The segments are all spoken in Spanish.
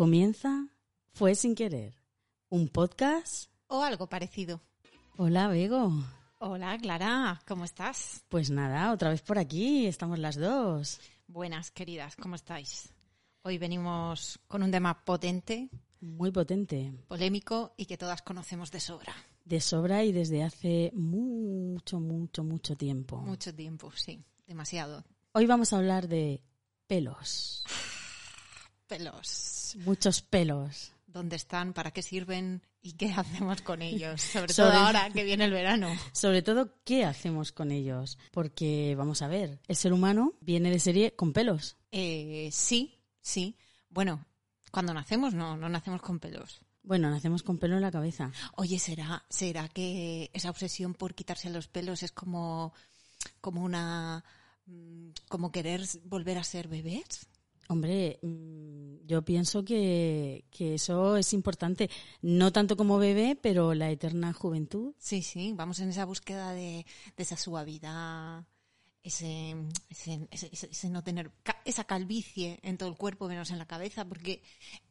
Comienza Fue sin querer, un podcast. O algo parecido. Hola, Bego. Hola, Clara, ¿cómo estás? Pues nada, otra vez por aquí, estamos las dos. Buenas, queridas, ¿cómo estáis? Hoy venimos con un tema potente, Muy potente, polémico y que todas conocemos de sobra. de sobra y desde hace mucho, mucho, mucho tiempo. Mucho tiempo, sí, demasiado. Hoy vamos a hablar de pelos, Pelos. muchos pelos. ¿Dónde están? ¿Para qué sirven? ¿Y qué hacemos con ellos? Sobre, Sobre- todo ahora que viene el verano. Sobre todo, ¿qué hacemos con ellos? Porque, vamos a ver, el ser humano viene de serie con pelos. Eh, sí, sí. Bueno, cuando nacemos no, no nacemos con pelos. Bueno, nacemos con pelo en la cabeza. Oye, ¿será, ¿será que esa obsesión por quitarse los pelos es como, como una... mm, como querer volver a ser bebés? Hombre, mm, yo pienso que, que eso es importante. No tanto como bebé, pero la eterna juventud. Sí, sí, vamos en esa búsqueda de, de esa suavidad, ese, ese, ese- no tener esa calvicie en todo el cuerpo menos en la cabeza, porque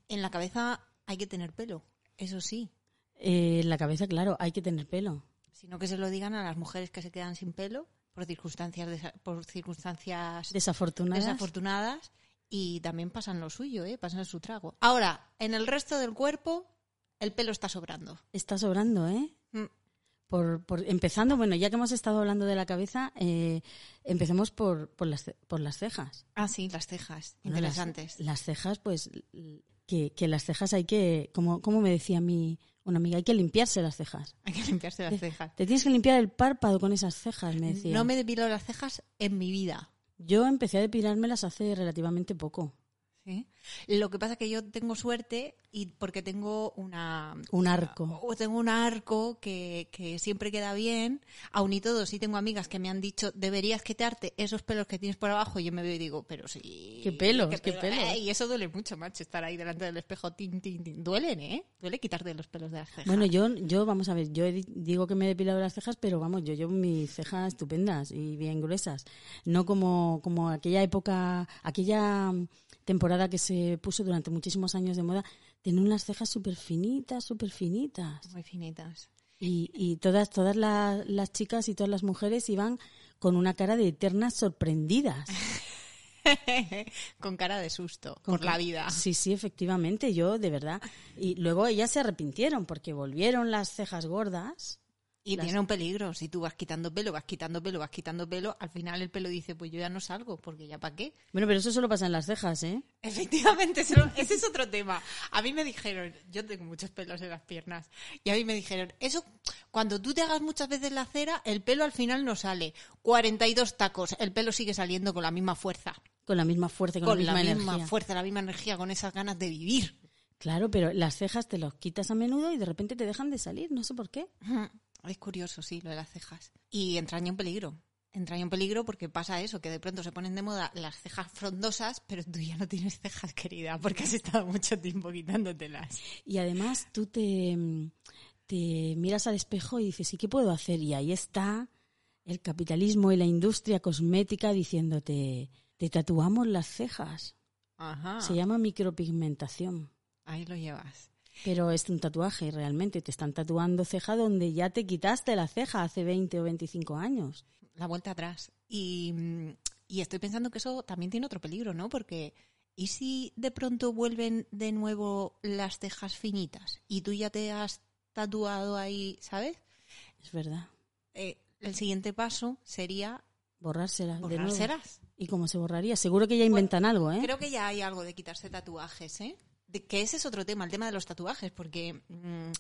en la cabeza hay que tener pelo, eso sí, Eh, en la cabeza, claro, hay que tener pelo. sino que se lo digan a las mujeres que se quedan sin pelo por circunstancias, por circunstancias Desafortunadas. desafortunadas y también pasan lo suyo, ¿eh? pasan su trago. Ahora, en el resto del cuerpo, el pelo está sobrando. Está sobrando, ¿eh? Mm. Por, por- empezando, bueno, ya que hemos estado hablando de la cabeza, eh, empecemos por, por, las, por las cejas. Ah, sí, las cejas, Bueno, interesantes. Las, cejas, pues, que, que las cejas hay que, como, como me decía mi, una amiga, hay que limpiarse las cejas. Hay que limpiarse las cejas. Te tienes que limpiar el párpado con esas cejas, me decía. No me depilo las cejas en mi vida. Yo empecé a depilármelas hace relativamente poco. ¿Sí? Lo que pasa es que yo tengo suerte y porque tengo una Un arco. o tengo un arco que, que siempre queda bien. Aún y todo, sí tengo amigas que me han dicho, deberías quitarte esos pelos que tienes por abajo. Y yo me veo y digo, pero sí. ¿Qué pelos? ¿Qué pelo- pelos? Eh, y eso duele mucho, macho, estar ahí delante del espejo. Tin, tin, tin. Duelen, ¿eh? Duele quitarte los pelos de las cejas. Bueno, yo, yo, vamos a ver, yo digo que me he depilado las cejas, pero vamos, yo llevo mis cejas estupendas y bien gruesas. No como, como aquella época, aquella mm, temporada que se puso durante muchísimos años de moda, tener unas cejas súper finitas, súper finitas. Muy finitas. Y, y todas, todas la- las chicas y todas las mujeres iban con una cara de eternas sorprendidas. Con cara de susto Con por la vida. Sí, sí, efectivamente, yo de verdad. Y luego ellas se arrepintieron porque volvieron las cejas gordas. Y Las- tiene un peligro. Si tú vas quitando pelo, vas quitando pelo, vas quitando pelo, al final el pelo dice, pues yo ya no salgo, porque ya para qué. Bueno, pero eso solo pasa en las cejas, ¿eh? Efectivamente, ese es otro tema. A mí me dijeron, yo tengo muchos pelos en las piernas, y a mí me dijeron, eso, cuando tú te hagas muchas veces la cera, el pelo al final no sale. 42 tacos, el pelo sigue saliendo con la misma fuerza. Con la misma fuerza, con, Con la misma energía. fuerza, la misma energía, con esas ganas de vivir. Claro, pero las cejas te las quitas a menudo y de repente te dejan de salir, no sé por qué. Es curioso, sí, lo de las cejas. Y entraña un peligro. Entraña un peligro porque pasa eso, que de pronto se ponen de moda las cejas frondosas, pero tú ya no tienes cejas, querida, porque has estado mucho tiempo quitándotelas. Y además tú te, te miras al espejo y dices, ¿y qué puedo hacer? Y ahí está el capitalismo y la industria cosmética diciéndote, te tatuamos las cejas. Ajá. Se llama micropigmentación. Ahí lo llevas. Pero es un tatuaje realmente, te están tatuando ceja donde ya te quitaste la ceja hace 20 o 25 años. La vuelta atrás. Y, mm, y estoy pensando que eso también tiene otro peligro, ¿no? Porque, ¿y si de pronto vuelven de nuevo las cejas finitas? Y tú ya te has tatuado ahí, ¿sabes? Es verdad. Eh, el siguiente paso sería Borrárselas. de nuevo. borrárselas. ¿Y cómo se borraría? Seguro que ya inventan algo, ¿eh? Creo que ya hay algo de quitarse tatuajes, ¿eh? Que ese es otro tema, el tema de los tatuajes, porque mm,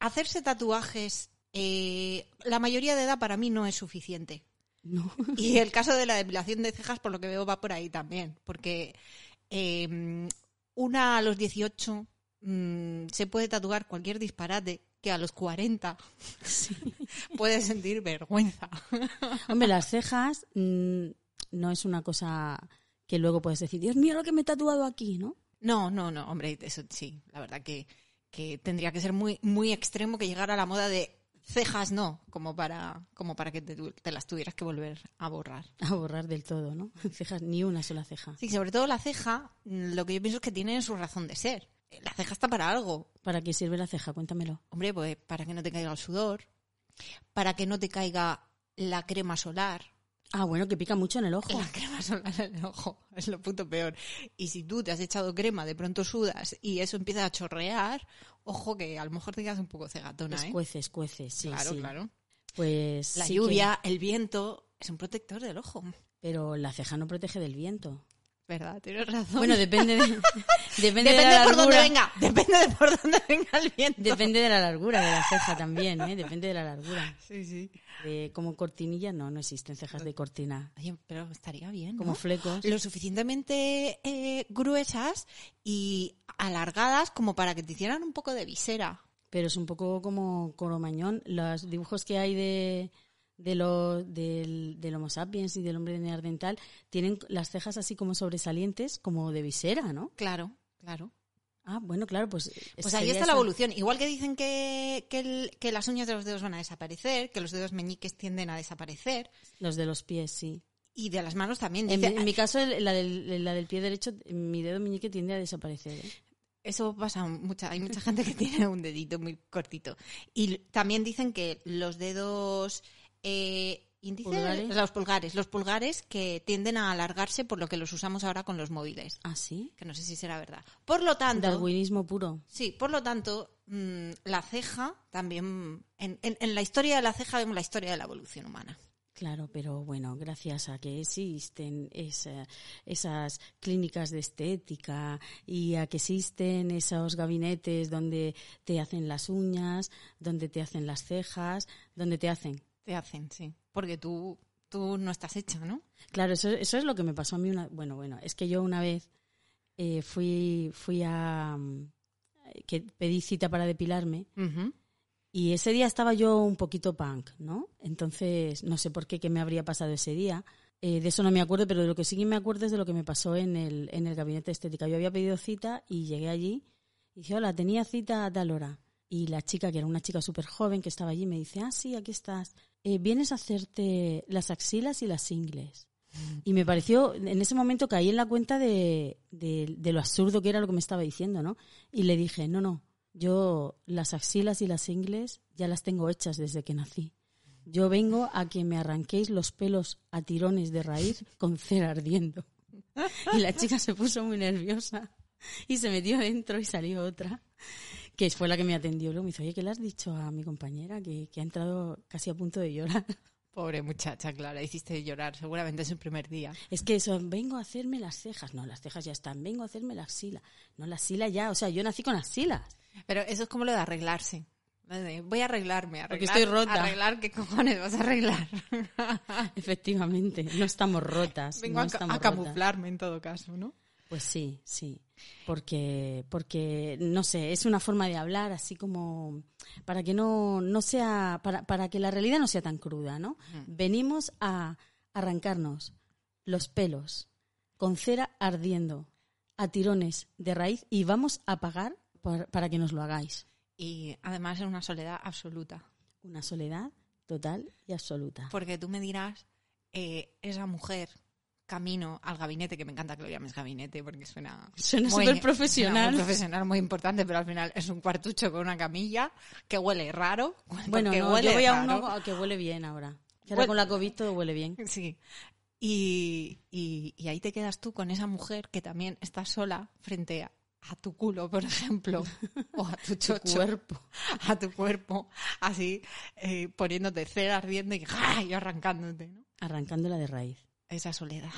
hacerse tatuajes, eh, la mayoría de edad para mí no es suficiente. No. Y el caso de la depilación de cejas, por lo que veo, va por ahí también, porque eh, una a los 18 mm, se puede tatuar cualquier disparate que a los 40 puede sentir vergüenza. Hombre, las cejas mm, no es una cosa que luego puedes decir, Dios mío, lo que me he tatuado aquí, ¿no? No, no, no, hombre, eso sí, la verdad que, que tendría que ser muy, muy extremo que llegara la moda de Cejas no, como para, como para que te, te las tuvieras que volver a borrar. A borrar del todo, ¿no? Cejas, ni una sola ceja. Sí, sobre todo la ceja, lo que yo pienso es que tiene su razón de ser. La ceja está para algo. ¿Para qué sirve la ceja? Cuéntamelo. Hombre, pues para que no te caiga el sudor, para que no te caiga la crema solar. Ah, bueno, que pica mucho en el ojo. La crema solar en el ojo es lo puto peor. Y si tú te has echado crema, de pronto sudas y eso empieza a chorrear, ojo que a lo mejor te quedas un poco cegatona, ¿eh? Escuece, escuece, sí, claro, sí. claro. Pues La sí lluvia, el viento, es un protector del ojo. pero la ceja no protege del viento. ¿Verdad? Tienes razón. Bueno, depende de, depende, de la por dónde venga. Depende de por dónde venga el viento. Depende de la largura de la ceja también, ¿eh? Depende de la largura. Sí, sí. De, como cortinilla, no, no existen cejas de cortina. Oye, pero estaría bien, Como ¿no? flecos. Lo suficientemente eh, gruesas y alargadas como para que te hicieran un poco de visera. Pero es un poco como Coromañón. Los dibujos que hay de, de lo, del, del Homo sapiens y del hombre neandertal tienen las cejas así como sobresalientes, como de visera, ¿no? Claro, claro. Ah, bueno, claro, pues... Pues ahí está la evolución. Igual que dicen que, que, el- que las uñas de los dedos van a desaparecer, que los dedos meñiques tienden a desaparecer, Los de los pies, sí. y de las manos también. En, mi- en mi caso, la del, la del pie derecho, mi dedo meñique tiende a desaparecer. ¿eh? Eso pasa mucha, hay mucha gente que tiene un dedito muy cortito. Y también dicen que los dedos eh, índice, ¿Pulgares? los pulgares, los pulgares que tienden a alargarse por lo que los usamos ahora con los móviles. ¿Ah, sí? Que no sé si será verdad. Por lo tanto, Darwinismo puro. sí, por lo tanto, mm, la ceja también, en, en- en la historia de la ceja vemos la historia de la evolución humana. Claro, pero bueno, gracias a que existen esa- esas clínicas de estética y a que existen esos gabinetes donde te hacen las uñas, donde te hacen las cejas, donde te hacen. Te hacen, sí. Porque tú, tú no estás hecha, ¿no? Claro, eso, eso es lo que me pasó a mí una. Bueno, bueno, es que yo una vez eh, fui, fui a. mm, que pedí cita para depilarme y ese día estaba yo un poquito punk, ¿no? Entonces, no sé por qué, qué me habría pasado ese día. Eh, de eso no me acuerdo, pero de lo que sí que me acuerdo es de lo que me pasó en el, en el gabinete de estética. Yo había pedido cita y llegué allí y dije, hola, tenía cita a tal hora. Y la chica, que era una chica súper joven que estaba allí, me dice, ah, sí, aquí estás. Eh, vienes a hacerte las axilas y las ingles. Y me pareció, en ese momento caí en la cuenta de, de, de lo absurdo que era lo que me estaba diciendo, ¿no? Y le dije, no, no, yo las axilas y las ingles ya las tengo hechas desde que nací. Yo vengo a que me arranquéis los pelos a tirones de raíz con cera ardiendo. Y la chica se puso muy nerviosa y se metió dentro y salió otra, que fue la que me atendió. Luego me dice, oye, ¿qué le has dicho a mi compañera? Que, que ha entrado casi a punto de llorar. Pobre muchacha, Clara, hiciste llorar, seguramente es el primer día. Es que eso, vengo a hacerme las cejas. No, las cejas ya están. Vengo a hacerme la axila. No, la axila ya. O sea, yo nací con axilas. Pero eso es como lo de arreglarse. Voy a arreglarme, arreglar, Porque estoy rota. Arreglar, ¿qué cojones vas a arreglar? Efectivamente, no estamos rotas. Vengo no a, ca- estamos a rotas. camuflarme en todo caso, ¿no? Pues sí, sí. Porque, porque, no sé, es una forma de hablar así como para que no, no sea, para, para que la realidad no sea tan cruda, ¿no? Venimos a arrancarnos los pelos con cera ardiendo a tirones de raíz y vamos a pagar por- para que nos lo hagáis. Y además es una soledad absoluta. Una soledad total y absoluta. Porque tú me dirás, eh, esa mujer camino al gabinete, que me encanta que lo llames gabinete porque suena... Suena súper profesional. suena muy profesional, muy importante, pero al final es un cuartucho con una camilla que huele raro. Bueno, porque no, huele yo voy a uno que huele bien ahora. Que ahora con la COVID todo huele bien. Sí. Y, y- y ahí te quedas tú con esa mujer que también está sola frente a, a tu culo, por ejemplo, o a tu cuerpo. a tu cuerpo, así eh, poniéndote cera ardiendo y, ¡ah! y arrancándote, ¿no? Arrancándola de raíz. Esa soledad.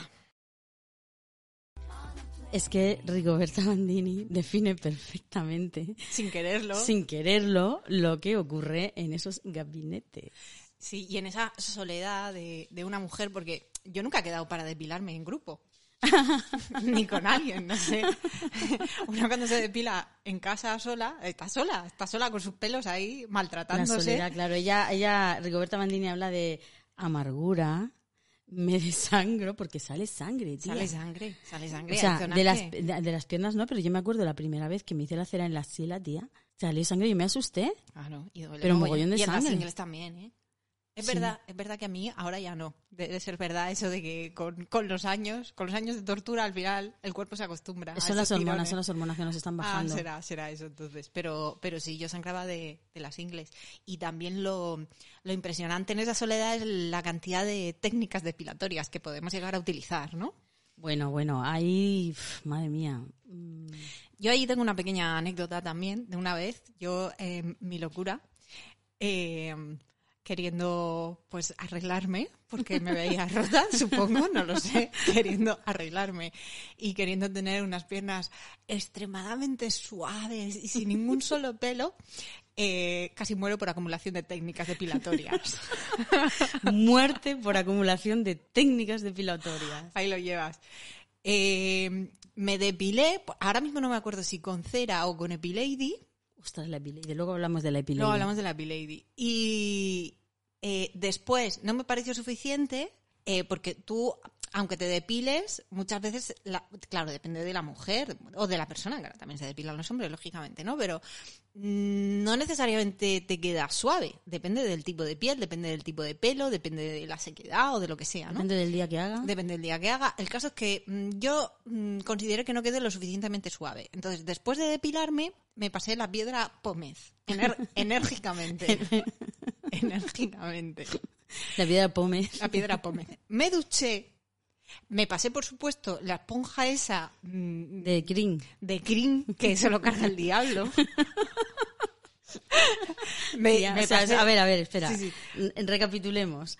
Es que Rigoberta Bandini define perfectamente, Sin quererlo. sin quererlo, lo que ocurre en esos gabinetes. Sí, y en esa soledad de, de una mujer, porque yo nunca he quedado para depilarme en grupo. Ni con alguien, no sé. Una cuando se depila en casa sola, está sola, está sola con sus pelos ahí La maltratándose. soledad, claro. Ella, ella, Rigoberta Bandini habla de amargura, me desangro porque sale sangre, tía. Sale sangre, sale sangre. O sea, de las, de, de las piernas no, pero yo me acuerdo la primera vez que me hice la cera en la axila, tía. Salió sangre y me asusté. Claro, y duele Pero mogollón de y en las sangre. ingles también, ¿eh? Es Sí. verdad, es verdad que a mí ahora ya no. Debe ser verdad eso de que con, con los años, con los años de tortura, al final el cuerpo se acostumbra. a Son las hormonas, tirones. son las hormonas que nos están Ah, bajando. será, será eso entonces. Pero, pero sí, yo sangraba de, de las ingles. Y también lo, lo impresionante en esa soledad es la cantidad de técnicas depilatorias que podemos llegar a utilizar, ¿no? Bueno, bueno, ahí, pf, madre mía. Mm, Yo ahí tengo una pequeña anécdota también de una vez. Yo, eh, mi locura, eh, queriendo pues arreglarme, porque me veía rota, supongo, no lo sé, queriendo arreglarme y queriendo tener unas piernas extremadamente suaves y sin ningún solo pelo, eh, casi muero por acumulación de técnicas depilatorias. Muerte por acumulación de técnicas depilatorias. Ahí lo llevas. Eh, me depilé, ahora mismo no me acuerdo si con cera o con Epilady, Ostras, la epilady. Luego hablamos de la epilady. Luego hablamos de la P-Lady. Y eh, después no me pareció suficiente eh, porque tú, aunque te depiles, muchas veces, la- claro, depende de la mujer o de la persona, ahora también se depilan los hombres, lógicamente, ¿no? Pero mm, no necesariamente te queda suave. Depende del tipo de piel, depende del tipo de pelo, depende de la sequedad o de lo que sea, ¿no? Depende del día que haga. Depende del día que haga. El caso es que mm, yo mm, consideré que no quedé lo suficientemente suave. Entonces, después de depilarme, me pasé la piedra pómez. Ener- enérgicamente. enérgicamente. La piedra pome. La piedra pómez. Me duché. Me pasé, por supuesto, la esponja esa mm, De Green. de cream que se lo carga el diablo. me, Tía, me o sea, pasé- a ver, a ver, espera. Sí, sí. N- Recapitulemos.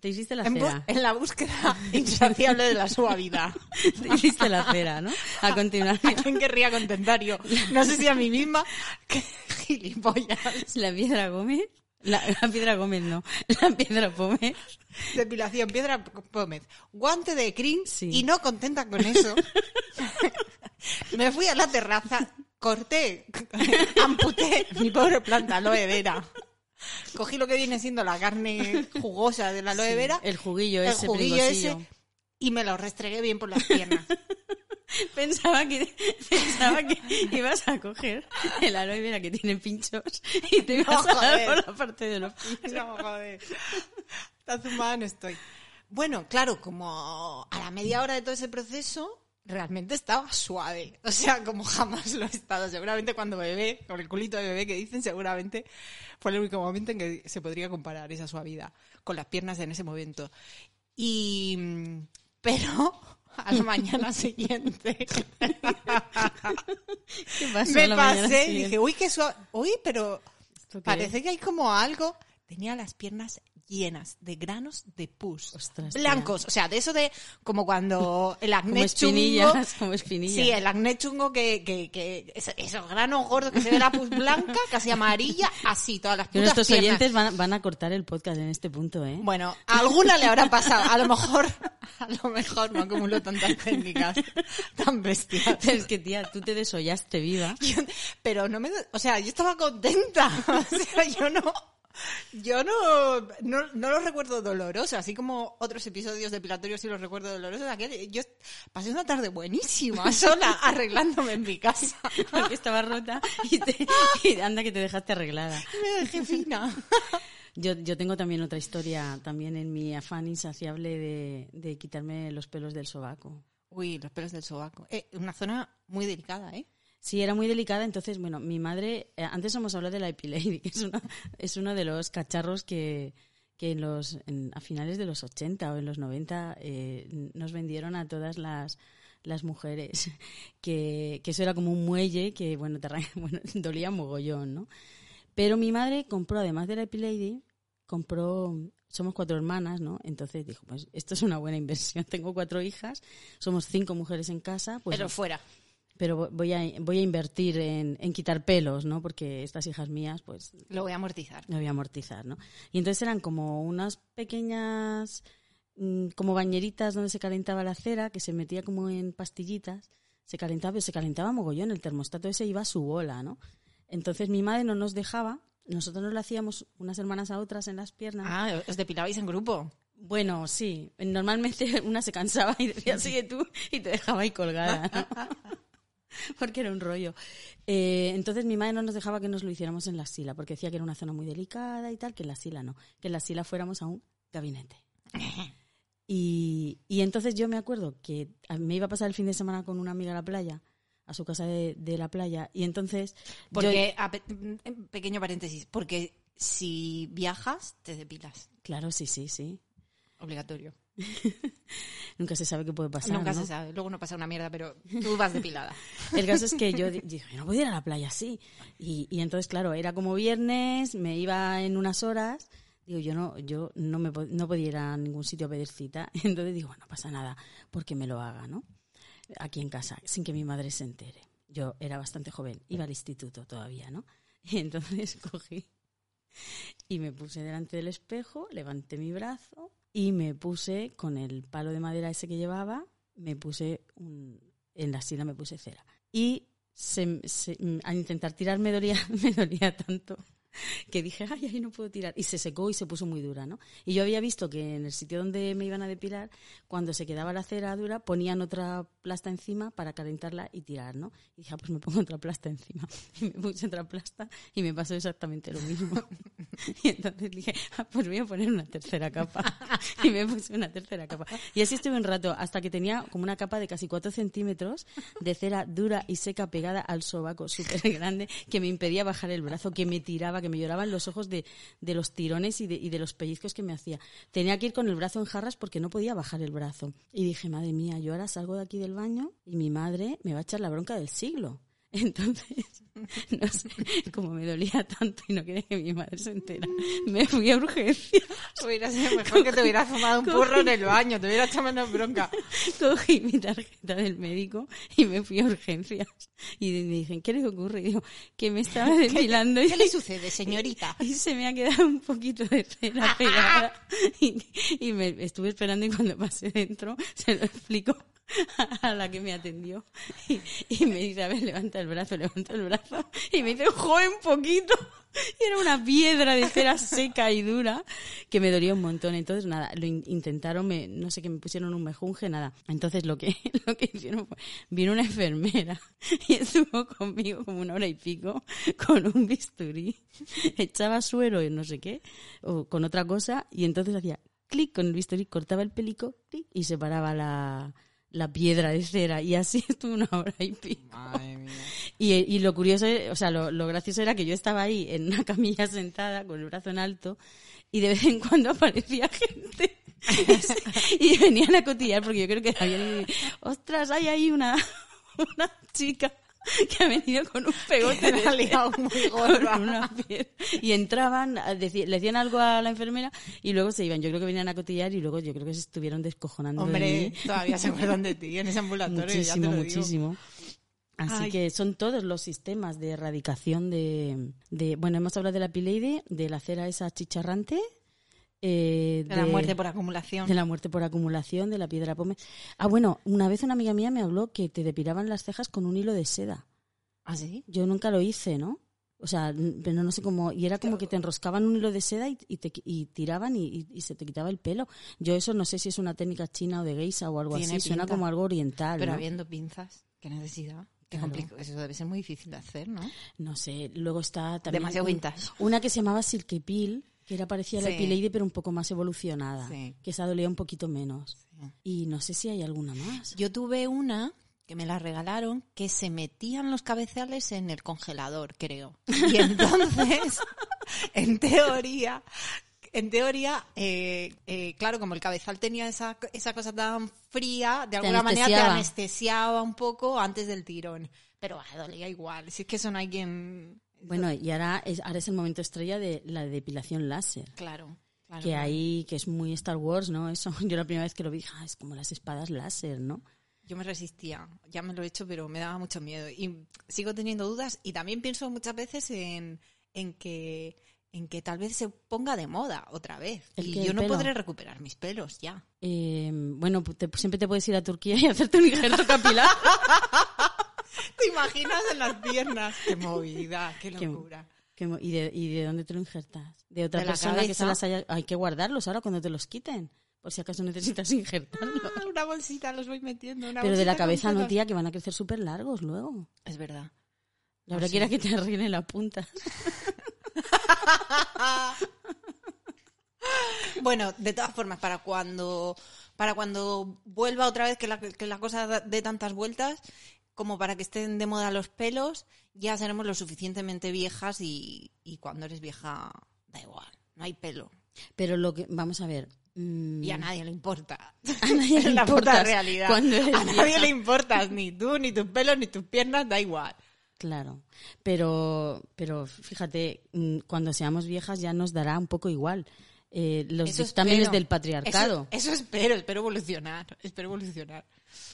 Te hiciste la cera. en la búsqueda insaciable de la suavidad. Te hiciste la cera, ¿no? A continuación. ¿A quién querría contentar yo? No sé si a mí misma. ¡Qué gilipollas! La piedra Gómez. La, la piedra Gómez no. La piedra Pómez. Depilación, piedra pómez, guante de Sí. y no contenta con eso. Me fui a la terraza, corté, amputé mi pobre planta aloe vera. Cogí lo que viene siendo la carne jugosa de la aloe vera, El juguillo el ese, juguillo ese, y me lo restregué bien por las piernas. Pensaba que, pensaba que ibas a coger el aloe vera que tiene pinchos y te ibas a dar joder. por la parte de los pinchos. No, joder. Tan zumbada no estoy. Bueno, claro, como a la media hora de todo ese proceso, realmente estaba suave. O sea, como jamás lo he estado. Seguramente cuando bebé, con el culito de bebé que dicen, seguramente fue el único momento en que se podría comparar esa suavidad con las piernas en ese momento. Y. mm, Pero. A la mañana siguiente ¿Qué pasó me la pasé y dije, uy, qué suave. Uy, pero ¿Esto qué Parece que hay como algo. Tenía las piernas llenas de granos de pus. Ostras, tía. blancos. O sea, de eso de como cuando el acné Como chungo. como espinillas. Sí, el acné chungo que, que, que es- esos granos gordos que se ve la pus blanca, casi amarilla, así, todas las putas nuestros piernas. oyentes van, van a cortar el podcast en este punto, ¿eh? Bueno, a alguna le habrá pasado. A lo mejor, a lo mejor no acumulo tantas técnicas tan bestias. Es que, tía, tú te desollaste viva. Yo- pero no me, o sea, yo estaba contenta. O sea, yo no, yo no, no, no los recuerdo dolorosos, así como otros episodios depilatorios sí los recuerdo dolorosos. Aquel, yo pasé una tarde buenísima, sola, arreglándome en mi casa. Porque estaba rota y, te- y anda que te dejaste arreglada. Me dejé fina. Yo, yo tengo también otra historia, también en mi afán insaciable de, de quitarme los pelos del sobaco. Uy, los pelos del sobaco. Eh, una zona muy delicada, ¿eh? Sí, era muy delicada, entonces, bueno, mi madre, eh, antes hemos hablado de la epilady, que es, una, es uno de los cacharros que, que en los, en- a finales de los 80 o en los 90 eh, nos vendieron a todas las, las mujeres, que, que eso era como un muelle que, bueno, te bueno, dolía mogollón, ¿no? Pero mi madre compró, además de la epilady, compró, somos cuatro hermanas, ¿no? Entonces dijo, pues esto es una buena inversión, tengo cuatro hijas, somos cinco mujeres en casa, pues pero fuera. Pero voy a, voy a invertir en, en quitar pelos, ¿no? Porque estas hijas mías, pues, Lo voy a amortizar. me voy a amortizar, ¿no? Y entonces eran como unas pequeñas, mm, como bañeritas donde se calentaba la cera, que se metía como en pastillitas, se calentaba, pero se calentaba mogollón, el termostato ese iba a su bola, ¿no? Entonces mi madre no nos dejaba, nosotros nos lo hacíamos unas hermanas a otras en las piernas. Ah, os depilabais en grupo. Bueno, sí. Normalmente una se cansaba y decía, sigue tú, y te dejaba ahí colgada, ¿no? porque era un rollo. Eh, entonces mi madre no nos dejaba que nos lo hiciéramos en la sila, porque decía que era una zona muy delicada y tal, que en la sila no, que en la sila fuéramos a un gabinete. Y, y entonces yo me acuerdo que me iba a pasar el fin de semana con una amiga a la playa, a su casa de, de la playa, y entonces... yo- Porque, a pe- mm, pequeño paréntesis, porque si viajas, te depilas. claro, sí, sí, sí. Obligatorio. Nunca se sabe qué puede pasar. Nunca ¿no? se sabe. Luego no pasa una mierda, pero tú vas depilada. El caso es que yo di- dije, no puedo ir a la playa así. Y, y entonces, claro, era como viernes, me iba en unas horas. Digo, yo no, yo no, me, no podía ir a ningún sitio a pedir cita. Entonces digo, no pasa nada, porque me lo haga, ¿no? Aquí en casa, sin que mi madre se entere. Yo era bastante joven, iba al instituto todavía, ¿no? Y entonces cogí y me puse delante del espejo, levanté mi brazo y me puse con el palo de madera ese que llevaba, me puse un, en la sila me puse cera. Y se- se- al intentar tirar me dolía, me dolía tanto que dije, ay, ay, no puedo tirar. Y se secó y se puso muy dura, ¿no? Y yo había visto que en el sitio donde me iban a depilar, cuando se quedaba la cera dura, ponían otra plasta encima para calentarla y tirar, ¿no? Y dije, ah, pues me pongo otra plasta encima. Y me puse otra plasta y me pasó exactamente lo mismo. Y entonces dije, ah, pues voy a poner una tercera capa. Y me puse una tercera capa. Y así estuve un rato, hasta que tenía como una capa de casi 4 centímetros de cera dura y seca pegada al sobaco, súper grande, que me impedía bajar el brazo, que me tiraba, que me lloraban los ojos de, de los tirones y de, y de los pellizcos que me hacía. Tenía que ir con el brazo en jarras porque no podía bajar el brazo. Y dije, madre mía, yo ahora salgo de aquí del baño y mi madre me va a echar la bronca del siglo. Entonces, no sé, como me dolía tanto y no quería que mi madre se entera, me fui a urgencias. Hubiera sido mejor que te hubieras fumado un porro en el baño, te hubiera echado menos bronca. Cogí mi tarjeta del médico y me fui a urgencias. Y me dicen, ¿qué le ocurre? Y digo, que me estaba depilando y, ¿Qué le sucede, señorita? y se me ha quedado un poquito de cera pegada. Y, y me estuve esperando y cuando pasé dentro se lo explico a la que me atendió. Y, y me dice, a ver, levanta el brazo, levanta el brazo. Y me dice, joder, un poquito. Y era una piedra de cera seca y dura que me dolía un montón. Entonces, nada, lo in- intentaron, me, no sé, que me pusieron un mejunje, nada. Entonces, lo que, lo que hicieron fue, vino una enfermera y estuvo conmigo como una hora y pico con un bisturí. Echaba suero y no sé qué, o con otra cosa, y entonces hacía clic con el bisturí, cortaba el pelico, clic, y separaba la, la piedra de cera. Y así estuve una hora y pico. Madre mía. Y, y lo curioso, o sea, lo, lo gracioso era que yo estaba ahí en una camilla sentada con el brazo en alto y de vez en cuando aparecía gente y venían a cotillar porque yo creo que habían ostras, hay ahí una, una chica que ha venido con un pegote de ha liado muy con gorda. una y entraban, le decían algo a la enfermera y luego se iban. Yo creo que venían a cotillar y luego yo creo que se estuvieron descojonando de Hombre, mí. todavía se acuerdan de ti en ese ambulatorio. ya te Muchísimo, digo. muchísimo. Así Ay. que son todos los sistemas de erradicación de, de- bueno, hemos hablado de la pileide, de la cera esa chicharrante, eh, De la muerte por acumulación. de la muerte por acumulación, de la piedra pómez. Ah, bueno, una vez una amiga mía me habló que te depilaban las cejas con un hilo de seda. ¿Ah, sí? Yo nunca lo hice, ¿no? O sea, pero no sé cómo, y era como que te enroscaban un hilo de seda y, y te, y tiraban y, y- se te quitaba el pelo. Yo eso no sé si es una técnica china o de geisha o algo así, suena como algo oriental, Pero ¿no? habiendo pinzas, qué necesidad. Qué Claro. complicado. Eso debe ser muy difícil de hacer, ¿no? No sé, luego está también Demasiado un- vintage. una que se llamaba Silky Pill, que era parecida a la Sí. Epileide pero un poco más evolucionada, Sí. que esa dolía un poquito menos. Sí. Y no sé si hay alguna más. Yo tuve una que me la regalaron que se metían los cabezales en el congelador, creo. Y entonces, en teoría, en teoría, eh, eh, claro, como el cabezal tenía esa, esa cosa tan fría, de alguna manera te anestesiaba. anestesiaba un poco antes del tirón. Pero ah, dolía igual. Si es que eso no hay quien... Bueno, y ahora es, ahora es el momento estrella de la depilación láser. Claro. claro, que claro. hay, que es muy Star Wars, ¿no? Eso, yo la primera vez que lo vi, "Ah, es como las espadas láser, ¿no? Yo me resistía, ya me lo he hecho, pero me daba mucho miedo. Y sigo teniendo dudas y también pienso muchas veces en, en que en que tal vez se ponga de moda otra vez. ¿El y yo no pelo? podré recuperar mis pelos ya. Eh, bueno, te- siempre te puedes ir a Turquía y hacerte un injerto capilar. ¿Te imaginas en las piernas? ¡Qué movida! ¡Qué locura! ¿Y de, ¿Y de dónde te lo injertas? De otra De persona que se las haya... Hay que guardarlos ahora cuando te los quiten. por si acaso necesitas injertarlo. Ah, una bolsita los voy metiendo. una Pero de la cabeza no, tía, que van a crecer súper largos luego. Es verdad. La verdad sí. que te arreglen la punta. Bueno, de todas formas, para cuando para cuando vuelva otra vez que la, que la cosa dé tantas vueltas, como para que estén de moda los pelos, ya seremos lo suficientemente viejas y, y cuando eres vieja da igual, no hay pelo. Pero lo que, vamos a ver. mm, Y a nadie le importa. a nadie le la puta realidad. a nadie le importas, ni tú, ni tus pelos, ni tus piernas, da igual. Claro, pero, pero fíjate, mm, cuando seamos viejas ya nos dará un poco igual eh, los Eso dictámenes espero. del patriarcado. Eso, eso espero, espero evolucionar, espero evolucionar.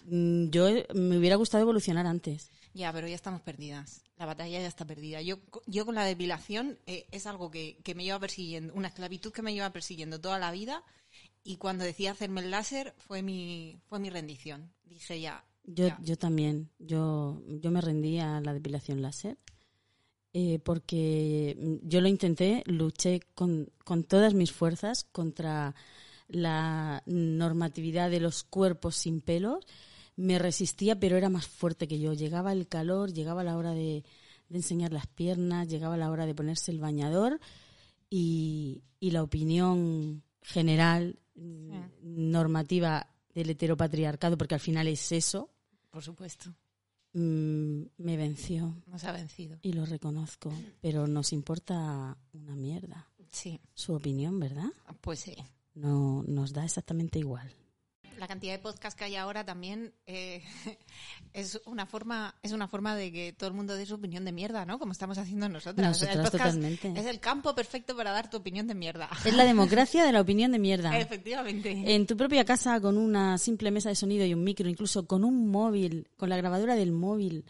Mm, Yo eh, me hubiera gustado evolucionar antes. Ya, pero ya estamos perdidas. La batalla ya está perdida. Yo, yo con la depilación eh, es algo que, que me lleva persiguiendo, una esclavitud que me lleva persiguiendo toda la vida. Y cuando decidí hacerme el láser fue mi, fue mi rendición. Dije ya. Yo, ya. yo también, yo, yo me rendí a la depilación láser eh, porque mm, yo lo intenté, luché con, con todas mis fuerzas contra la normatividad de los cuerpos sin pelos. Me resistía, pero era más fuerte que yo. Llegaba el calor, llegaba la hora de, de enseñar las piernas, llegaba la hora de ponerse el bañador y, y la opinión general, mm, normativa del heteropatriarcado, porque al final es eso, Por supuesto. Mm, me venció Nos ha vencido. y lo reconozco, pero nos importa una mierda Sí, su opinión, ¿verdad? pues sí. No nos da exactamente igual. La cantidad de podcasts que hay ahora también eh, es una forma es una forma de que todo el mundo dé su opinión de mierda, ¿no? Como estamos haciendo nosotras. El podcast totalmente. Es el campo perfecto para dar tu opinión de mierda. Es la democracia de la opinión de mierda. Efectivamente. En tu propia casa, con una simple mesa de sonido y un micro, incluso con un móvil, con la grabadora del móvil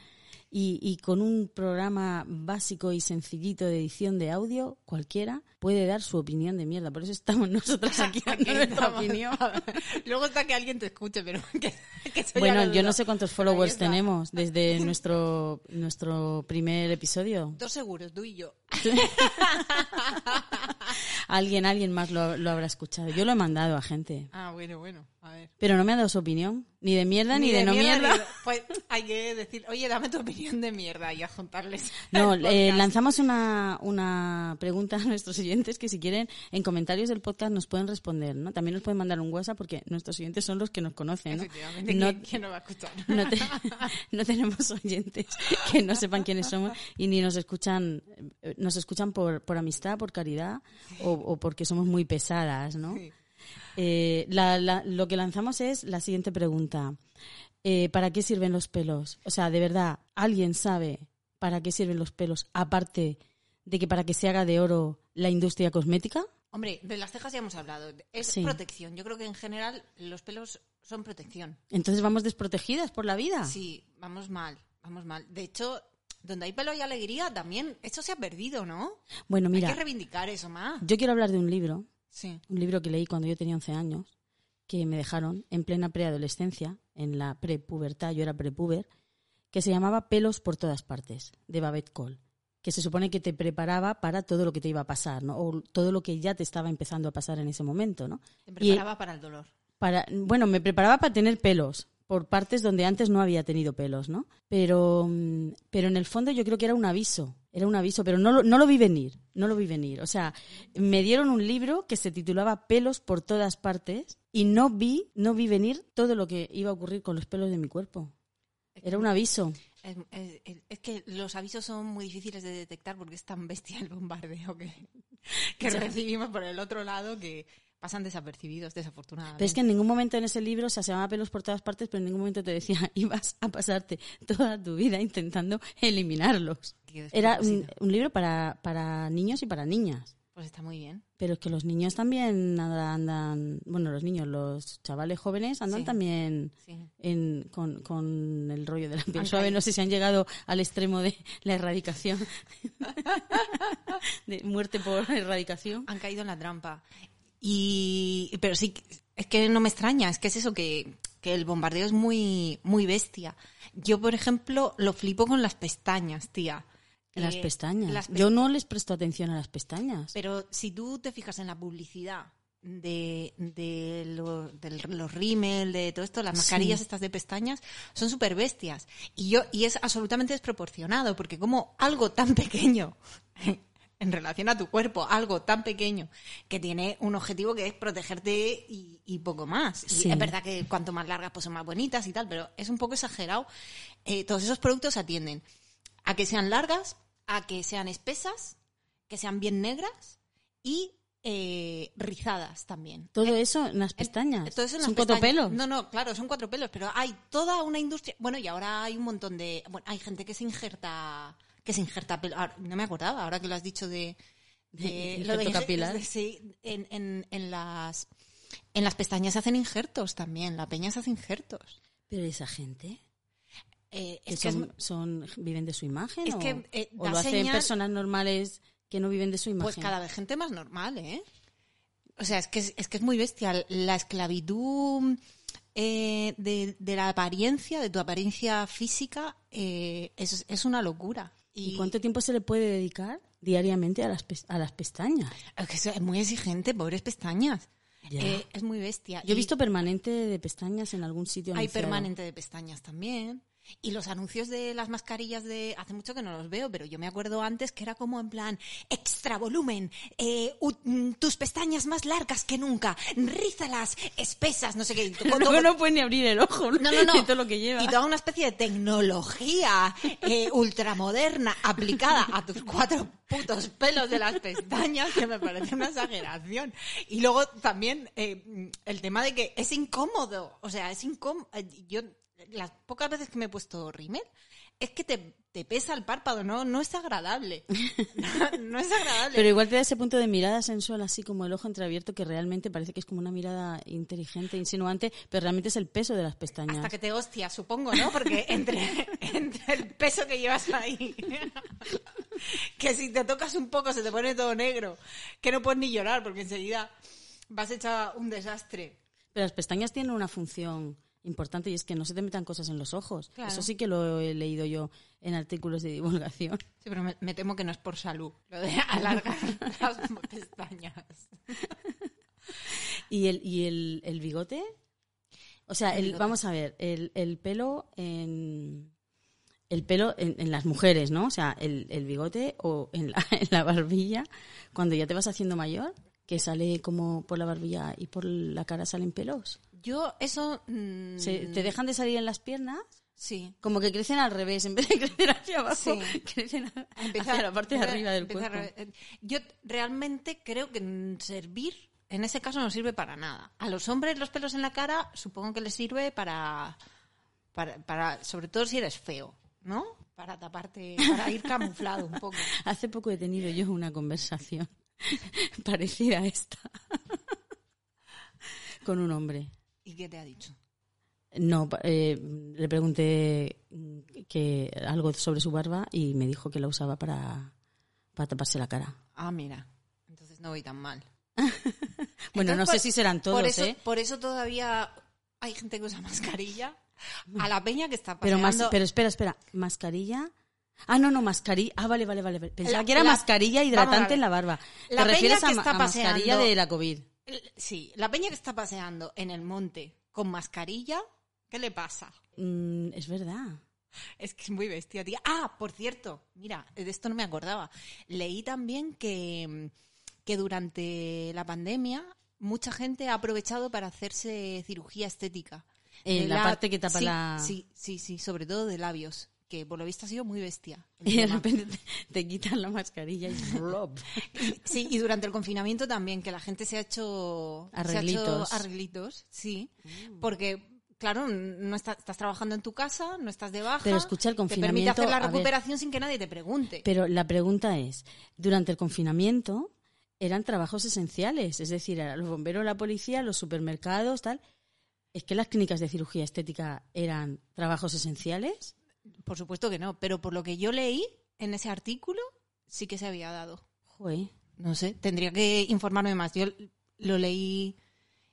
y, y con un programa básico y sencillito de edición de audio, cualquiera puede dar su opinión de mierda. Por eso estamos nosotras aquí dando nuestra opinión. Luego está que alguien te escuche, pero que, que Bueno, yo no sé cuántos followers tenemos desde nuestro, nuestro primer episodio. Dos seguros, tú y yo. Alguien, alguien más lo, lo habrá escuchado. Yo lo he mandado a gente. Ah, bueno, bueno. A ver. Pero no me ha dado su opinión. Ni de mierda, ni, de, no mierda. de- Pues hay que decir, oye, dame tu opinión de mierda y adjuntarles. No, el eh, lanzamos una, una pregunta a nuestros oyentes que si quieren en comentarios del podcast nos pueden responder, ¿no? También nos pueden mandar un WhatsApp porque nuestros oyentes son los que nos conocen, ¿no? Efectivamente, No- ¿quién, quién no va a escuchar? no, te- no tenemos oyentes que no sepan quiénes somos y ni nos escuchan nos escuchan por, por amistad, por caridad o, o porque somos muy pesadas, ¿no? Sí. Eh, la- la- lo que lanzamos es la siguiente pregunta. Eh, ¿Para qué sirven los pelos? O sea, de verdad, ¿alguien sabe para qué sirven los pelos aparte de que para que se haga de oro la industria cosmética? Hombre, de las cejas ya hemos hablado. Es Sí. protección. Yo creo que en general los pelos son protección. Entonces vamos desprotegidas por la vida. Sí, vamos mal, vamos mal. De hecho, donde hay pelo y alegría, también eso se ha perdido, ¿no? Bueno, Hay mira, que reivindicar eso más. yo quiero hablar de un libro Sí. un libro que leí cuando yo tenía 11 años, que me dejaron en plena preadolescencia, en la prepubertad, yo era prepuber, que se llamaba Pelos por todas partes, de Babette Cole, que se supone que te preparaba para todo lo que te iba a pasar, ¿no? O todo lo que ya te estaba empezando a pasar en ese momento, ¿no? Te Y- preparaba para el dolor. para, bueno, me preparaba para tener pelos por partes donde antes no había tenido pelos, ¿no? Pero, mm, pero en el fondo yo creo que era un aviso, era un aviso, pero no lo, no lo vi venir, no lo vi venir. O sea, me dieron un libro que se titulaba Pelos por todas partes y no vi, no vi venir todo lo que iba a ocurrir con los pelos de mi cuerpo. Era un aviso. Es, es- es- es que los avisos son muy difíciles de detectar porque es tan bestia el bombardeo que, que recibimos por el otro lado que pasan desapercibidos, desafortunadamente. Pero es que en ningún momento en ese libro, o sea, se llamaba pelos por todas partes, pero en ningún momento te decía, ibas a pasarte toda tu vida intentando eliminarlos. Era un, un libro para, para niños y para niñas. Pues está muy bien. Pero es que los niños también andan, bueno, los niños, los chavales jóvenes andan Sí. también Sí. en, con, con el rollo de la piel suave. No sé si han llegado al extremo de la erradicación, de muerte por erradicación. Han caído en la trampa. Y, pero sí, es que no me extraña, es que es eso, que, que el bombardeo es muy, muy bestia. Yo, por ejemplo, lo flipo con las pestañas, tía. Las Eh, pestañas. las Yo no les presto atención a las pestañas. Pero si tú te fijas en la publicidad de, de, lo- de los rímel, de todo esto, las mascarillas Sí. estas de pestañas, son súper bestias. Y, yo, y es absolutamente desproporcionado, porque como algo tan pequeño en relación a tu cuerpo, algo tan pequeño que tiene un objetivo que es protegerte y, y poco más. Y es verdad que cuanto más largas pues son más bonitas y tal, pero es un poco exagerado. Eh, todos esos productos atienden a que sean largas, a que sean espesas, que sean bien negras y eh, rizadas también. Todo eso en las pestañas. Todo eso en Son cuatro pelos. No, no, claro, son cuatro pelos, pero hay toda una industria. Bueno, y ahora hay un montón de. Bueno, hay gente que se injerta. Que se injerta pelo. Ahora, no me acordaba, ahora que lo has dicho de. de Injerto inje- capilar. de- sí, en, en, en las. En las pestañas se hacen injertos también. La peña se hace injertos. Pero esa gente, Eh, es que es- son, viven de su imagen es o, que, eh, o lo hacen señal- personas normales que no viven de su imagen. Pues cada vez gente más normal, ¿eh? O sea, es que es, es que es muy bestial. La esclavitud eh, de, de la apariencia, de tu apariencia física, eh, es, es una locura. ¿Y cuánto tiempo se le puede dedicar diariamente a las, a las pestañas? Es que eso es muy exigente, pobres pestañas. Eh, es muy bestia. Yo he visto permanente de pestañas en algún sitio. Hay anunciado. permanente de pestañas también. Y los anuncios de las mascarillas de... Hace mucho que no los veo, pero yo me acuerdo antes que era como en plan, extra volumen, eh, mm, tus pestañas más largas que nunca, rízalas, espesas, no sé qué. y Luego todo- no puede ni abrir el ojo. No, no, no. todo lo que lleva. Y toda una especie de tecnología eh, ultramoderna aplicada a tus cuatro putos pelos de las pestañas, que me parece una exageración. Y luego también eh, el tema de que es incómodo. O sea, es incómodo. Yo, las pocas veces que me he puesto rímel, es que te, te pesa el párpado, ¿no? No es agradable. No, no es agradable. Pero igual te da ese punto de mirada sensual, así como el ojo entreabierto, que realmente parece que es como una mirada inteligente, insinuante, pero realmente es el peso de las pestañas. Hasta que te hostias, supongo, ¿no? Porque entre, entre el peso que llevas ahí, que si te tocas un poco se te pone todo negro, que no puedes ni llorar porque enseguida vas hecha un desastre. Pero las pestañas tienen una función importante y es que no se te metan cosas en los ojos. Claro. Eso sí que lo he leído yo en artículos de divulgación. Sí, pero me, me temo que no es por salud, lo de alargar las pestañas. ¿Y el, y el, el bigote? O sea, El vamos a ver, el, el pelo en... El pelo en, en las mujeres, ¿no? O sea, el, el bigote o en la, en la barbilla, cuando ya te vas haciendo mayor, que sale como por la barbilla y por la cara salen pelos. Yo eso... mm, Se, te dejan de salir en las piernas, Sí. como que crecen al revés, en vez de crecer hacia abajo, Sí. crecen a- hacia la parte de arriba del cuerpo. re- Yo realmente creo que servir, en ese caso, no sirve para nada. A los hombres los pelos en la cara supongo que les sirve para, para, para sobre todo si eres feo, ¿no? Para taparte, para ir camuflado un poco. Hace poco he tenido yo una conversación parecida a esta con un hombre. ¿Y qué te ha dicho? No, eh, le pregunté que algo sobre su barba y me dijo que la usaba para, para taparse la cara. Ah, mira. Entonces no voy tan mal. Bueno, Entonces, no por- sé si serán todos, por eso, ¿eh? Por eso todavía hay gente que usa mascarilla. A la peña que está Pero, paseando... más, pero espera, espera, mascarilla. Ah, no, no, mascarilla. Ah, vale, vale, vale. Pensaba La- que era la- mascarilla hidratante en la barba. La ¿Te refieres a, que ma- está a mascarilla de la COVID? Sí, la peña que está paseando en el monte con mascarilla, ¿qué le pasa? Mm, es verdad. Es que es muy bestia, tía. Ah, por cierto, mira, de esto no me acordaba. Leí también que, que durante la pandemia mucha gente ha aprovechado para hacerse cirugía estética. En De la parte que tapa sí, la- Sí, sí, sí, sobre todo de labios, que por lo visto ha sido muy bestia. Y de repente te, te quitan la mascarilla y ¡blop! Sí, y durante el confinamiento también, que la gente se ha hecho se ha hecho Arreglitos. arreglitos, sí. Porque, claro, no estás, estás trabajando en tu casa, no estás de baja. Pero escucha, el Te permite confinamiento, hacer la ver. recuperación sin que nadie te pregunte. Pero la pregunta es, durante el confinamiento eran trabajos esenciales, es decir, a los bomberos, la policía, los supermercados, tal. ¿Es que las clínicas de cirugía estética eran trabajos esenciales? Por supuesto que no, pero por lo que yo leí en ese artículo, sí que se había dado. Joder. No sé, tendría que informarme más. Yo lo leí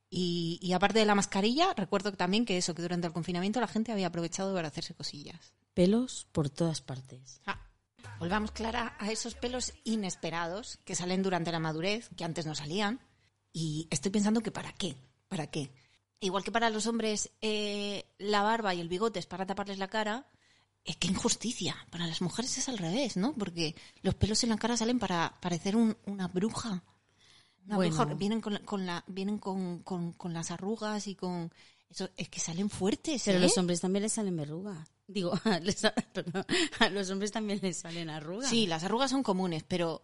y, y aparte de la mascarilla, recuerdo también que eso, que durante el confinamiento la gente había aprovechado para hacerse cosillas. Pelos por todas partes. Ah, volvamos, Clara, a esos pelos inesperados que salen durante la madurez, que antes no salían, Y estoy pensando que para qué, para qué. Igual que para los hombres eh, la barba y el bigote es para taparles la cara, es que injusticia. Para las mujeres es al revés, ¿no? Porque los pelos en la cara salen para parecer un- una bruja. Una Bueno. bruja. Vienen, con, con la, vienen con, con- con las arrugas y con... Eso, es que salen fuertes, Pero ¿eh? los hombres también les salen verrugas. Digo, les sa- perdón, a los hombres también les salen arrugas. Sí, las arrugas son comunes, pero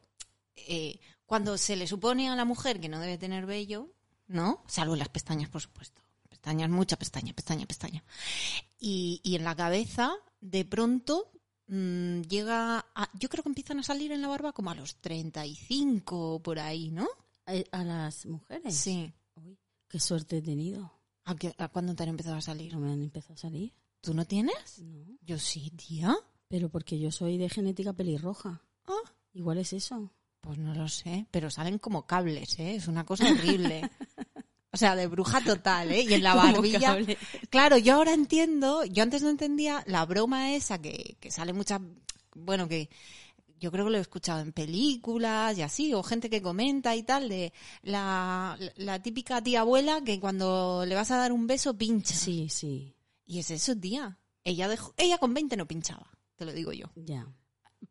eh, cuando se le supone a la mujer que no debe tener vello, ¿no? Salvo en las pestañas, por supuesto. Pestañas, mucha pestaña, pestaña, pestaña. Y, y en la cabeza, de pronto, mm, llega a, Yo creo que empiezan a salir en la barba como a los 35 o por ahí, ¿no? Eh, ¿A las mujeres? Sí. Uy, qué suerte he tenido. ¿A, qué- a cuándo te han empezado a salir? No me han empezado a salir. ¿Tú no tienes? No. Yo sí, tía. Pero porque yo soy de genética pelirroja. Ah. Igual es eso. Pues no lo sé, pero salen como cables, ¿eh? Es una cosa horrible. O sea, de bruja total, ¿eh? Y en la barbilla. Claro, yo ahora entiendo, yo antes no entendía la broma esa que, que sale mucha, bueno, que yo creo que lo he escuchado en películas y así, o gente que comenta y tal, de la, la típica tía abuela que cuando le vas a dar un beso pincha. Sí, sí, Y es eso, tía. Ella dejó, ella con 20 no pinchaba, te lo digo yo. ya.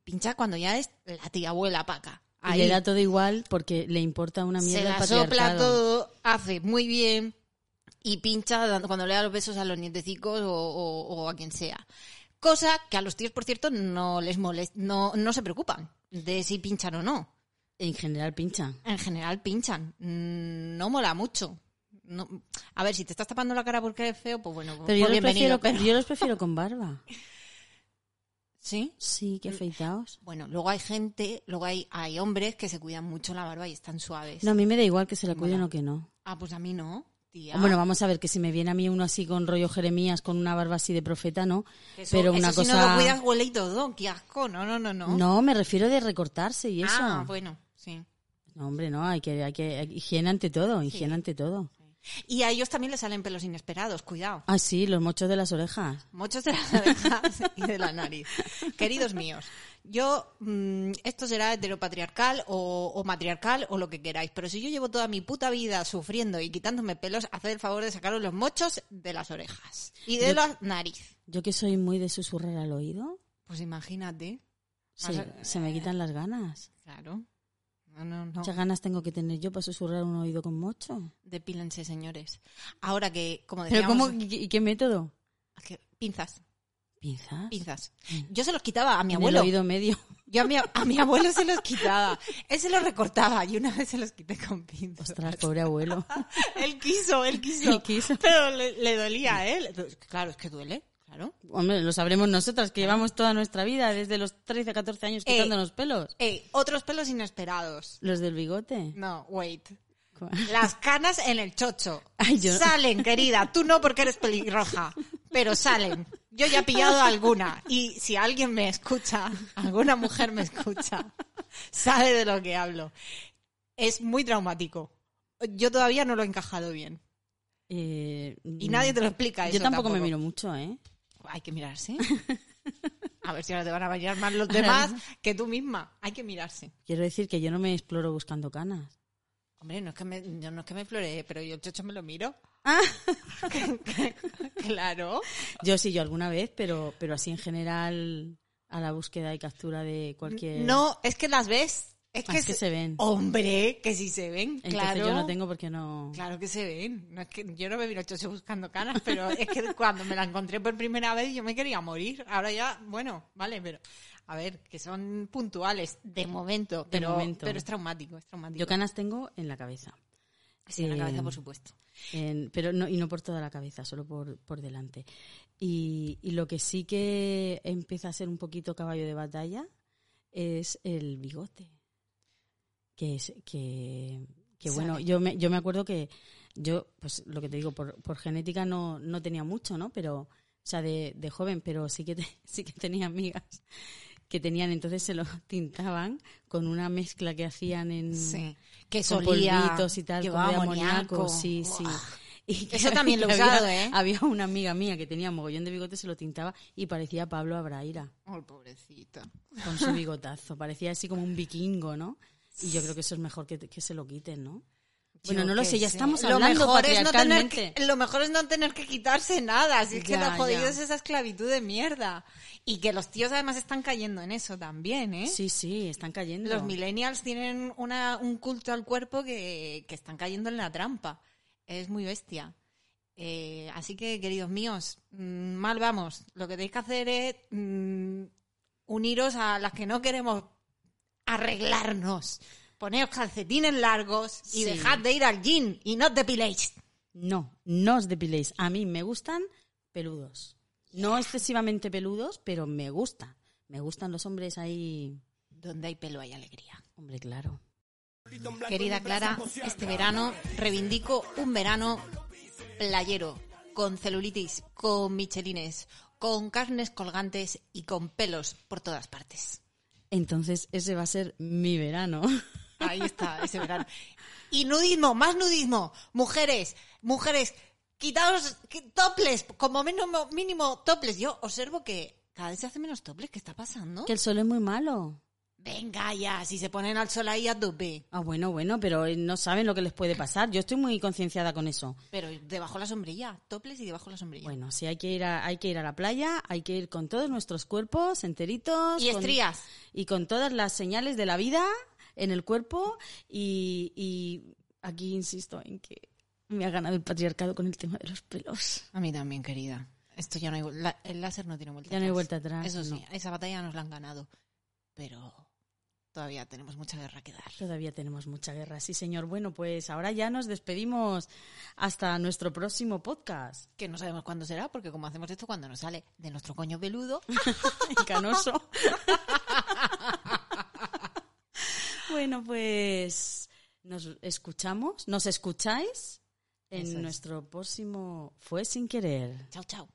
Pincha cuando ya es la tía abuela paca. Y le da todo igual porque le importa una se mierda la el sopla todo, hace muy bien y pincha cuando le da los besos a los nietecicos o, o- o a quien sea. Cosa que a los tíos, por cierto, no les molesta, no, no se preocupan de si pinchan o no. En general pincha. En general pinchan. Mm, No mola mucho. No- a ver, si te estás tapando la cara porque eres feo, pues bueno, Pero yo pues los, bienvenido. prefiero, pero- yo los prefiero con barba. ¿Sí? Sí, que afeitados. Bueno, luego hay gente, luego hay, hay hombres que se cuidan mucho la barba y están suaves. No, a mí me da igual que se la cuiden Mola. o que no. Ah, pues a mí no, tía. Bueno, vamos a ver, que si me viene a mí uno así con rollo Jeremías, con una barba así de profeta, no. Eso- pero una eso si cosa... no lo cuidas huele y todo, qué asco, no, no, no, no. No, me refiero de recortarse y eso. Ah, bueno, sí. No, hombre, no, hay que, hay que, higiene ante todo, higiene ante todo. Y a ellos también les salen pelos inesperados, cuidado. Ah, sí, los mochos de las orejas. Muchos de las orejas y de la nariz. Queridos míos, yo, mm, esto será heteropatriarcal o, o matriarcal o lo que queráis, pero si yo llevo toda mi puta vida sufriendo y quitándome pelos, haced el favor de sacaros los mochos de las orejas y de Yo- la nariz. Yo que soy muy de susurrar al oído, Pues imagínate. se, Vas a- se me quitan las ganas. Claro. No, no, no. Muchas ganas tengo que tener yo para susurrar un oído con mocho. Depílense, señores. Ahora que, como ¿Pero decíamos... cómo? ¿Y qué- método? que- Pinzas, ¿Pinzas? pinzas. Yo se los quitaba a mi En abuelo. el oído medio. Yo a mi, a mi abuelo se los quitaba. Él se los recortaba y una vez se los quité con pinzas. Ostras, pobre abuelo. Él quiso, él quiso. Él quiso. Pero le, le dolía él. Claro, es que duele, claro. Hombre, lo sabremos nosotras, que llevamos toda nuestra vida, desde los 13, 14 años, Eh. quitándonos pelos. Ey, otros pelos inesperados. Los del bigote. No, wait. Las canas en el chocho. Ay, yo- Salen, querida. Tú no porque eres pelirroja, pero salen. Yo ya he pillado alguna. Y si alguien me escucha, alguna mujer me escucha, sabe de lo que hablo. Es muy traumático. Yo todavía no lo he encajado bien. Eh, Y nadie te lo explica eso Yo tampoco, me miro mucho, ¿eh? Hay que mirarse. A ver si ahora te van a mirar más los demás que tú misma. Hay que mirarse. Quiero decir que yo no me exploro buscando canas. Hombre, no es que me, yo no es que me floree, pero yo el chocho me lo miro. Ah. claro. Yo sí, yo alguna vez, pero, pero así en general a la búsqueda y captura de cualquier... No, es que las ves. Es Ah, que, es que se ven. Hombre, que sí se ven. Entonces claro. yo no tengo porque no... Claro que se ven. No es que yo no me miro chocho buscando canas, pero es que cuando me la encontré por primera vez yo me quería morir. Ahora ya, bueno, vale, pero a ver, que son puntuales de momento, pero, momento. pero es traumático, es traumático. Yo canas tengo en la cabeza. Sí, en la cabeza, por supuesto. En- pero no, y no por toda la cabeza, solo por, por delante. Y, y lo que sí que empieza a ser un poquito caballo de batalla es el bigote. Que es que, que bueno, yo me, yo me acuerdo que yo, pues lo que te digo, por, por genética no, no tenía mucho, ¿no? Pero, o sea, de, de joven, pero sí que, te- sí que tenía amigas que tenían, entonces se lo tintaban con una mezcla que hacían en, Sí. Que con solía. polvitos y tal, de amoníaco, sí, sí. Y que Eso también lo he había- usado, ¿eh? Había una amiga mía que tenía mogollón de bigote, se lo tintaba y parecía Pablo Abraira Ay, pobrecita. con su bigotazo. Parecía así como un vikingo, ¿no? Y yo creo que eso es mejor que, que se lo quiten, ¿no? Bueno, Yo no lo sé, ya estamos Lo hablando mejor, es no tener que, lo mejor es no tener que quitarse nada. Si es que Ya, lo jodido es esa esclavitud de mierda. Y que los tíos además están cayendo en eso también, ¿eh? Sí, sí, están cayendo. Los millennials tienen una, un culto al cuerpo que, que están cayendo en la trampa. Es muy bestia. Eh, así que, queridos míos, mm, mal vamos. Lo que tenéis que hacer es mm, uniros a las que no queremos arreglarnos. Poneos calcetines largos y Sí. dejad de ir al gym y no os depiléis. No, no os depiléis. A mí me gustan peludos. No excesivamente peludos, pero me gusta. Me gustan los hombres ahí. Donde hay pelo hay alegría. Hombre, claro. Querida Clara, este verano reivindico un verano playero, con celulitis, con michelines, con carnes colgantes y con pelos por todas partes. Entonces, ese va a ser mi verano. Ahí está, ese verano. Y nudismo, más nudismo. Mujeres, mujeres, quitaos qui- toples, como mínimo, mínimo toples. Yo observo que cada vez se hace menos toples. ¿Qué está pasando? que el sol es muy malo. Venga ya, si se ponen al sol ahí a tope. Ah, bueno, bueno, pero no saben lo que les puede pasar. Yo estoy muy concienciada con eso. Pero debajo la sombrilla, toples y debajo la sombrilla. Bueno, sí, hay que ir a, hay que ir a la playa, hay que ir con todos nuestros cuerpos enteritos. y con- estrías. y con todas las señales de la vida en el cuerpo. Y, y aquí insisto en que me ha ganado el patriarcado con el tema de los pelos. A mí también, querida. Esto ya no hay... la- el láser no tiene vuelta Ya no hay atrás. vuelta atrás, Eso sí, no. esa batalla nos la han ganado. Pero todavía tenemos mucha guerra que dar. Todavía tenemos mucha guerra, sí señor. Bueno, pues ahora ya nos despedimos hasta nuestro próximo podcast. Que no sabemos cuándo será, porque como hacemos esto cuando nos sale de nuestro coño peludo... Y canoso. bueno, pues nos escuchamos, nos escucháis en es. nuestro próximo Fue sin querer. chao, chao.